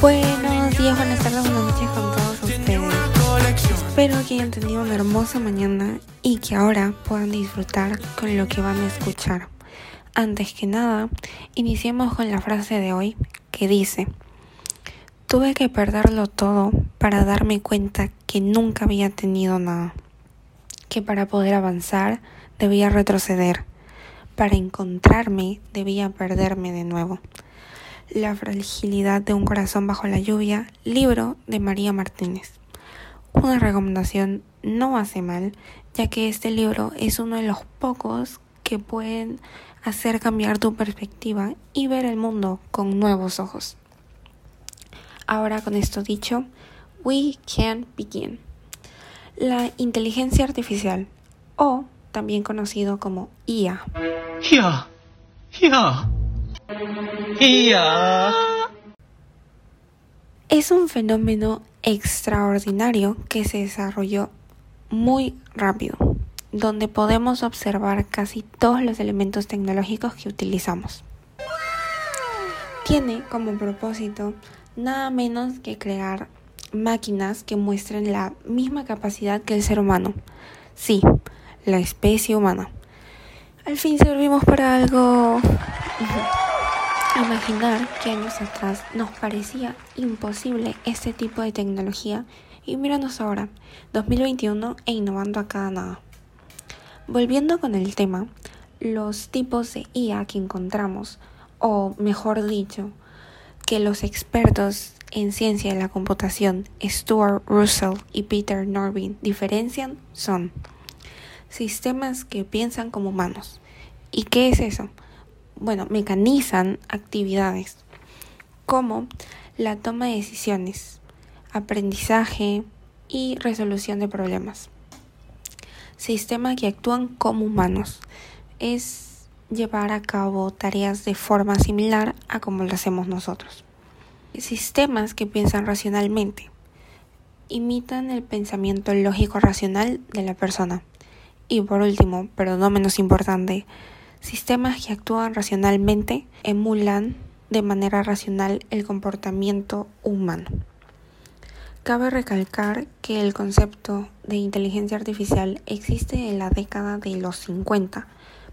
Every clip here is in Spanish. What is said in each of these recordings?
Buenos días, buenas tardes, buenas noches con todos ustedes. Espero que hayan tenido una hermosa mañana y que ahora puedan disfrutar con lo que van a escuchar. Antes que nada, iniciemos con la frase de hoy que dice, tuve que perderlo todo para darme cuenta que nunca había tenido nada, que para poder avanzar debía retroceder, para encontrarme debía perderme de nuevo. La fragilidad de un corazón bajo la lluvia, libro de María Martínez. Una recomendación no hace mal, ya que este libro es uno de los pocos que pueden hacer cambiar tu perspectiva y ver el mundo con nuevos ojos. Ahora con esto dicho, we can begin. La inteligencia artificial, o también conocido como IA. Ya, ya. Es un fenómeno extraordinario que se desarrolló muy rápido, donde podemos observar casi todos los elementos tecnológicos que utilizamos. Tiene como propósito nada menos que crear máquinas que muestren la misma capacidad que el ser humano. Sí, la especie humana. Al fin servimos para algo. Imaginar que años atrás nos parecía imposible este tipo de tecnología y míranos ahora, 2021 e innovando a cada nada. Volviendo con el tema, los tipos de IA que encontramos, o mejor dicho, que los expertos en ciencia de la computación Stuart Russell y Peter Norvin diferencian son sistemas que piensan como humanos. ¿Y qué es eso? Bueno, mecanizan actividades como la toma de decisiones, aprendizaje y resolución de problemas. Sistemas que actúan como humanos. Es llevar a cabo tareas de forma similar a como lo hacemos nosotros. Sistemas que piensan racionalmente. Imitan el pensamiento lógico racional de la persona. Y por último, pero no menos importante, Sistemas que actúan racionalmente emulan de manera racional el comportamiento humano. Cabe recalcar que el concepto de inteligencia artificial existe en la década de los 50,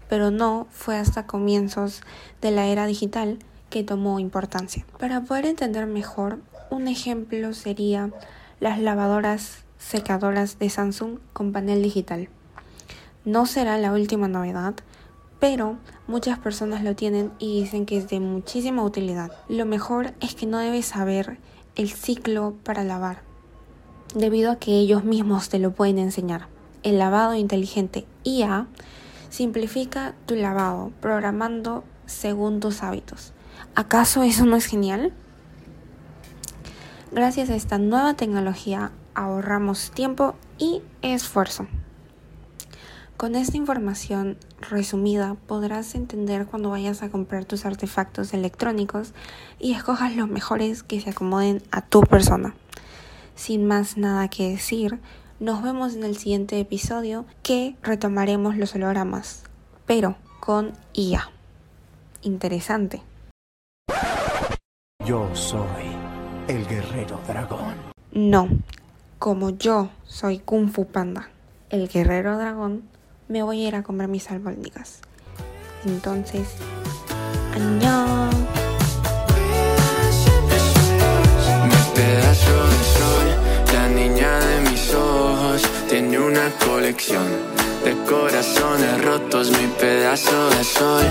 pero no fue hasta comienzos de la era digital que tomó importancia. Para poder entender mejor, un ejemplo sería las lavadoras secadoras de Samsung con panel digital. No será la última novedad, pero muchas personas lo tienen y dicen que es de muchísima utilidad. Lo mejor es que no debes saber el ciclo para lavar, debido a que ellos mismos te lo pueden enseñar. El lavado inteligente IA simplifica tu lavado programando según tus hábitos. ¿Acaso eso no es genial? Gracias a esta nueva tecnología ahorramos tiempo y esfuerzo. Con esta información resumida podrás entender cuando vayas a comprar tus artefactos electrónicos y escojas los mejores que se acomoden a tu persona. Sin más nada que decir, nos vemos en el siguiente episodio que retomaremos los hologramas, pero con IA. Interesante. Yo soy el guerrero dragón. No, como yo soy Kung Fu Panda, el guerrero dragón, me voy a ir a comer mis albóndigas. Entonces, ¡añón! Pedazo de sol, la niña de mis ojos, tiene una colección de corazones rotos. Mi pedazo de sol,